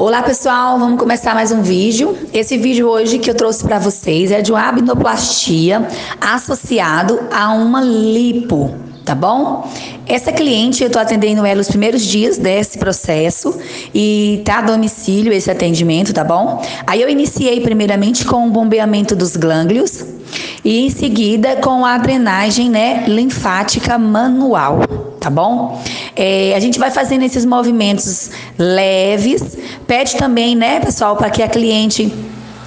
Olá pessoal, vamos começar mais um vídeo. Esse vídeo hoje que eu trouxe para vocês é de uma abnoplastia associado a uma lipo, tá bom? Essa cliente eu estou atendendo ela os primeiros dias desse processo e tá a domicílio esse atendimento, tá bom? Aí eu iniciei primeiramente com o bombeamento dos glânglios e em seguida com a drenagem, né, linfática manual, tá bom? É, a gente vai fazendo esses movimentos leves. Pede também, né, pessoal, para que a cliente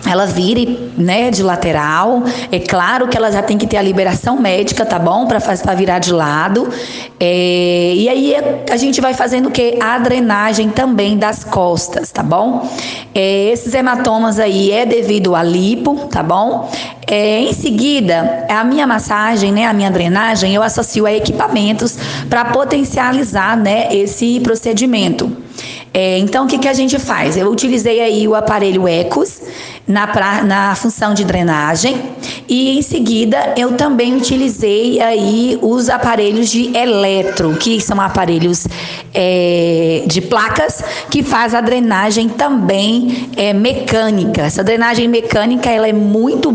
ela vire, né, de lateral. É claro que ela já tem que ter a liberação médica, tá bom? Para virar de lado. É, e aí a gente vai fazendo o que? A drenagem também das costas, tá bom? É, esses hematomas aí é devido a lipo, tá bom? É, em seguida, a minha massagem, né, a minha drenagem, eu associo a equipamentos para potencializar, né, esse procedimento. É, então, o que, que a gente faz? Eu utilizei aí o aparelho Ecos na, pra, na função de drenagem e em seguida eu também utilizei aí os aparelhos de eletro, que são aparelhos é, de placas que faz a drenagem também é, mecânica. Essa drenagem mecânica ela é muito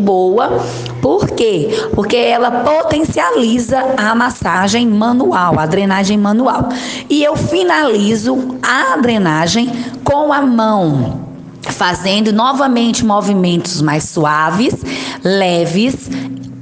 por quê? Porque ela potencializa a massagem manual, a drenagem manual. E eu finalizo a drenagem com a mão fazendo novamente movimentos mais suaves, leves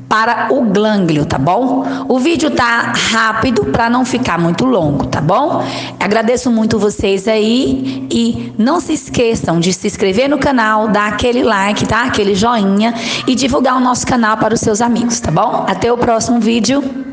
para o glânglio, tá bom? O vídeo tá rápido para não ficar muito longo, tá bom? Agradeço muito vocês aí e não se esqueçam de se inscrever no canal, dar aquele like, tá? Aquele joinha e divulgar o nosso canal para os seus amigos, tá bom? Até o próximo vídeo.